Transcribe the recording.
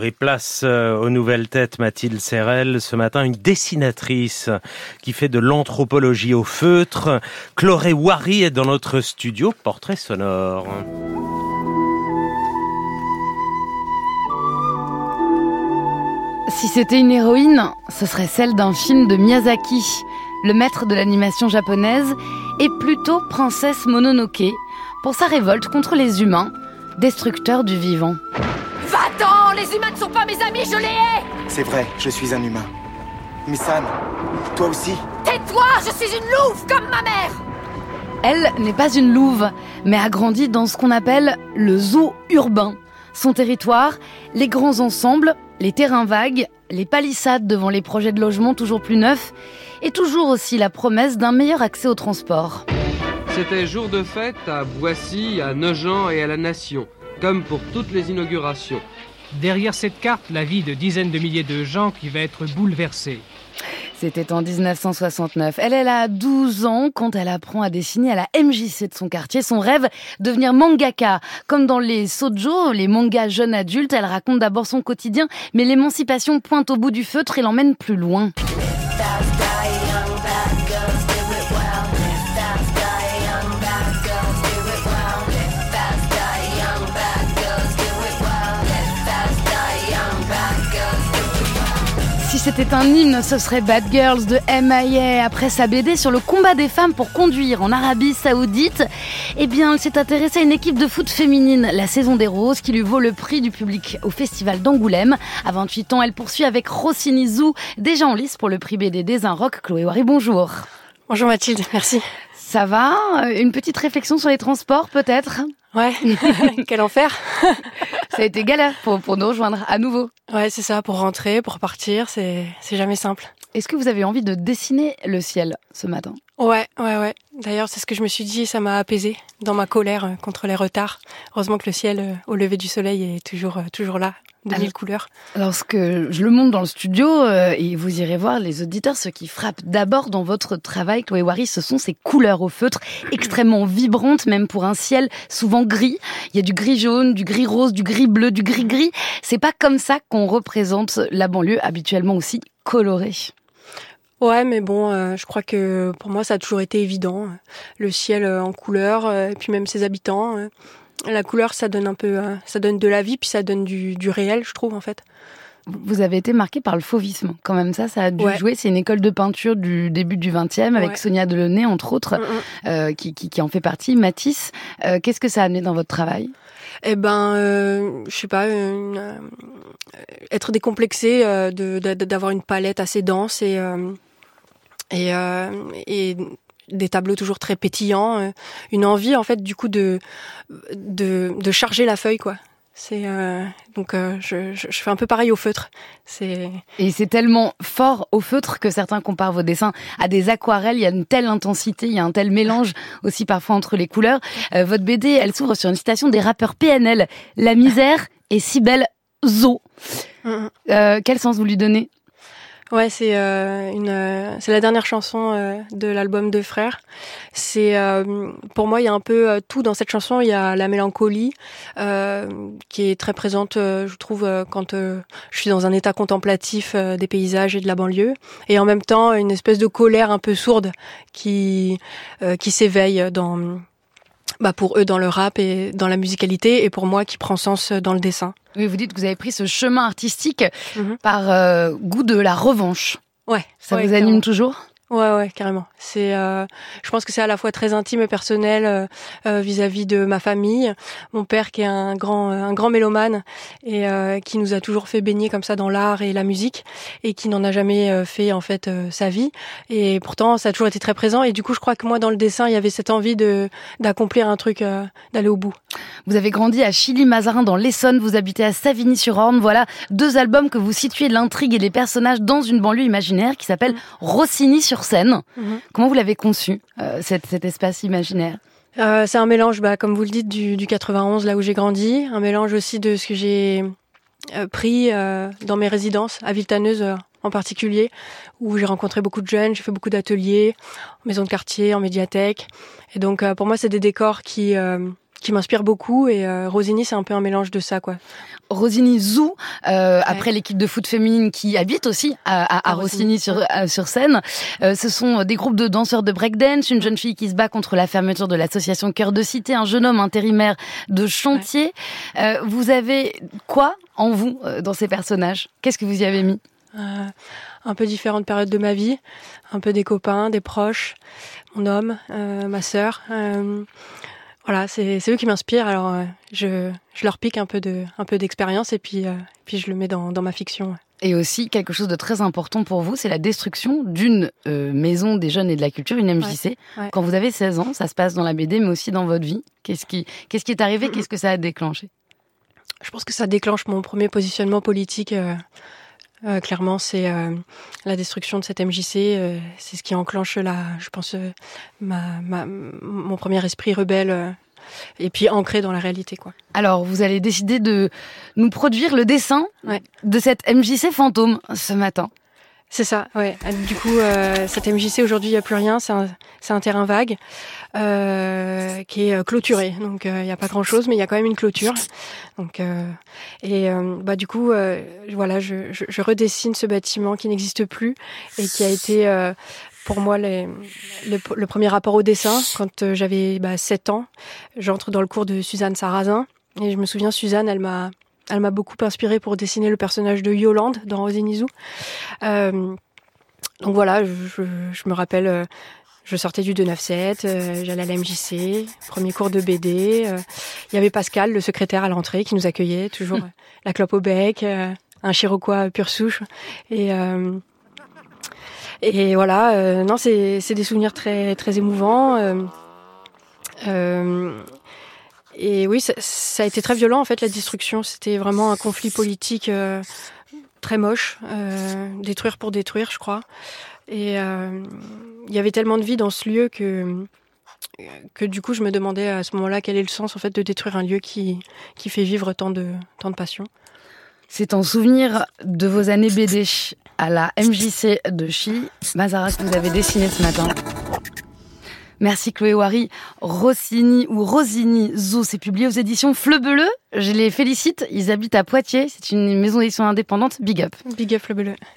Et place euh, aux nouvelles têtes Mathilde Serrel. Ce matin, une dessinatrice qui fait de l'anthropologie au feutre. Chloé Wary est dans notre studio Portrait sonore. Si c'était une héroïne, ce serait celle d'un film de Miyazaki, le maître de l'animation japonaise, et plutôt princesse Mononoke, pour sa révolte contre les humains, destructeurs du vivant. Va-t'en Les humains ne sont pas mes amis, je les hais C'est vrai, je suis un humain. Mais Sam, toi aussi Tais-toi Je suis une louve, comme ma mère Elle n'est pas une louve, mais a grandi dans ce qu'on appelle le zoo urbain. Son territoire, les grands ensembles, les terrains vagues, les palissades devant les projets de logement toujours plus neufs, et toujours aussi la promesse d'un meilleur accès au transport. C'était jour de fête à Boissy, à Nogent et à la Nation, comme pour toutes les inaugurations. Derrière cette carte, la vie de dizaines de milliers de gens qui va être bouleversée. C'était en 1969. Elle, a 12 ans quand elle apprend à dessiner à la MJC de son quartier. Son rêve, devenir mangaka. Comme dans les Sojo, les mangas jeunes adultes, elle raconte d'abord son quotidien, mais l'émancipation pointe au bout du feutre et l'emmène plus loin. C'était un hymne, ce serait Bad Girls de M.I.A. Après sa BD sur le combat des femmes pour conduire en Arabie Saoudite, eh bien, elle s'est intéressée à une équipe de foot féminine, la Saison des Roses, qui lui vaut le prix du public au Festival d'Angoulême. À 28 ans, elle poursuit avec Rossini Zou, déjà en lice pour le prix BD des Un Rock. Chloé Wary, bonjour. Bonjour Mathilde, merci. Ça va? Une petite réflexion sur les transports, peut-être? Ouais, quel enfer. Ça a été galère pour, pour nous rejoindre à nouveau. Ouais, c'est ça, pour rentrer, pour partir, c'est jamais simple. Est-ce que vous avez envie de dessiner le ciel ce matin? Ouais, ouais, ouais. D'ailleurs, c'est ce que je me suis dit, ça m'a apaisé dans ma colère contre les retards. Heureusement que le ciel euh, au lever du soleil est toujours, euh, toujours là, de mille couleurs. Lorsque je le monte dans le studio, et vous irez voir les auditeurs, ce qui frappe d'abord dans votre travail, Chloé Wary, ce sont ces couleurs au feutre, extrêmement vibrantes, même pour un ciel souvent gris. Il y a du gris jaune, du gris rose, du gris bleu, du gris gris. C'est pas comme ça qu'on représente la banlieue, habituellement aussi colorée. Ouais, mais bon, euh, je crois que pour moi, ça a toujours été évident. Le ciel euh, en couleur, euh, et puis même ses habitants. La couleur, ça donne un peu, ça donne de la vie, puis ça donne du, du réel, je trouve, en fait. Vous avez été marqué par le fauvisme, quand même ça, ça a dû jouer. C'est une école de peinture du début du XXe avec Sonia Delaunay, entre autres, mm, mm. qui, qui, qui, en fait partie, Matisse. Qu'est-ce que ça a amené dans votre travail? Eh ben, euh, je sais pas, être décomplexé, de d'avoir une palette assez dense et et, euh, et des tableaux toujours très pétillants, euh, une envie en fait du coup de de, de charger la feuille quoi. C'est euh, donc euh, je, je, fais un peu pareil au feutre. C'est et c'est tellement fort au feutre que certains comparent vos dessins à des aquarelles. Il y a une telle intensité, il y a un tel mélange aussi parfois entre les couleurs. Euh, votre BD, elle s'ouvre sur une citation des rappeurs PNL. La misère est si belle, zo. Euh, quel sens vous lui donnez? Ouais, c'est euh, une, euh, c'est la dernière chanson euh, de l'album de Frères. C'est, euh, pour moi, il y a un peu tout dans cette chanson. Il y a la mélancolie qui est très présente, je trouve, quand je suis dans un état contemplatif des paysages et de la banlieue, et en même temps une espèce de colère un peu sourde qui qui s'éveille dans bah pour eux dans le rap et dans la musicalité et pour moi qui prend sens dans le dessin. Oui, vous dites que vous avez pris ce chemin artistique mhm. par euh, goût de la revanche. Ouais. Ça vous anime toujours? Ouais, ouais, carrément. C'est, euh, je pense que c'est à la fois très intime et personnel euh, euh, vis-à-vis de ma famille. Mon père qui est un grand, un grand mélomane et qui nous a toujours fait baigner comme ça dans l'art et la musique et qui n'en a jamais fait en fait sa vie. Et pourtant, ça a toujours été très présent. Et du coup, je crois que moi, dans le dessin, il y avait cette envie de d'accomplir un truc, d'aller au bout. Vous avez grandi à Chili-Mazarin dans l'Essonne. Vous habitez à Savigny-sur-Orne. Voilà deux albums que vous situez l'intrigue et les personnages dans une banlieue imaginaire qui s'appelle Rossini sur scène. Mhm. Comment vous l'avez conçu, euh, cet, espace imaginaire? Euh, C'est un mélange, bah, comme vous le dites, du, 91, là où j'ai grandi, un mélange aussi de ce que j'ai euh, pris dans mes résidences, à Viltaneuse en particulier, où j'ai rencontré beaucoup de jeunes, j'ai fait beaucoup d'ateliers, en maison de quartier, en médiathèque. Et donc pour moi, c'est des décors qui qui m'inspire beaucoup et euh, Rosini c'est un peu un mélange de ça quoi. Rosini Zou, euh, après l'équipe de foot féminine qui habite aussi à, à, à Rossini sur, sur scène. Euh, ce sont des groupes de danseurs de breakdance, une jeune fille qui se bat contre la fermeture de l'association Cœur de Cité, un jeune homme intérimaire de chantier. Euh, vous avez quoi en vous euh, dans ces personnages? Qu'est-ce que vous y avez mis? Un peu différentes périodes de ma vie, un peu des copains, des proches, mon homme, ma sœur voilà, c'est eux qui m'inspirent. Alors, euh, je, je, leur pique un peu de, un peu d'expérience et puis, euh, puis je le mets dans, dans, ma fiction. Et aussi quelque chose de très important pour vous, c'est la destruction d'une euh, maison des jeunes et de la culture, une MJC. Ouais, ouais. Quand vous avez 16 ans, ça se passe dans la BD, mais aussi dans votre vie. Qu'est-ce qui, qu'est-ce qui est arrivé? Qu'est-ce que ça a déclenché? Je pense que ça déclenche mon premier positionnement politique. Euh, clairement, c'est euh, la destruction de cette MJC. Euh, c'est ce qui enclenche la, je pense, ma, ma, mon premier esprit rebelle. et puis ancré dans la réalité, quoi. Alors, vous allez décider de nous produire le dessin ouais. de cette MJC fantôme ce matin. C'est ça, ouais. Du coup, euh, cette MJC aujourd'hui, il n'y a plus rien. C'est un, terrain vague euh, qui est clôturé. Donc, il n'y a pas grand-chose, mais il y a quand même une clôture. Donc, euh, et bah du coup, voilà, je, redessine ce bâtiment qui n'existe plus et qui a été pour moi le, premier rapport au dessin quand j'avais bah, 7 ans. J'entre dans le cours de Suzanne Sarrazin et je me souviens, Suzanne, elle m'a elle m'a beaucoup inspirée pour dessiner le personnage de Yolande dans Rosinizou. Euh, donc voilà, je, je, je me rappelle, euh, je sortais du 297, euh, j'allais à la MJC, premier cours de BD. euh, Il y avait Pascal, le secrétaire à l'entrée, qui nous accueillait, toujours mmh. la clope au bec, euh, un chiroquois pure souche. Et, euh, et voilà, non, c'est des souvenirs très, très émouvants. Euh, et oui, ça, a été très violent en fait la destruction. C'était vraiment un conflit politique euh, très moche, euh, détruire pour détruire, je crois. Et euh, il y avait tellement de vie dans ce lieu que que du coup je me demandais à ce moment-là quel est le sens en fait de détruire un lieu qui qui fait vivre tant de tant de passion. C'est en souvenir de vos années BD à la MJC de Chi, Mazara que vous avez dessiné ce matin. Merci Chloé Wary. Rossini ou Rosini Zou, c'est publié aux éditions Fleu Bleu. Je les félicite. Ils habitent à Poitiers. C'est une maison d'édition indépendante. Big up. Big up Fleu Bleu.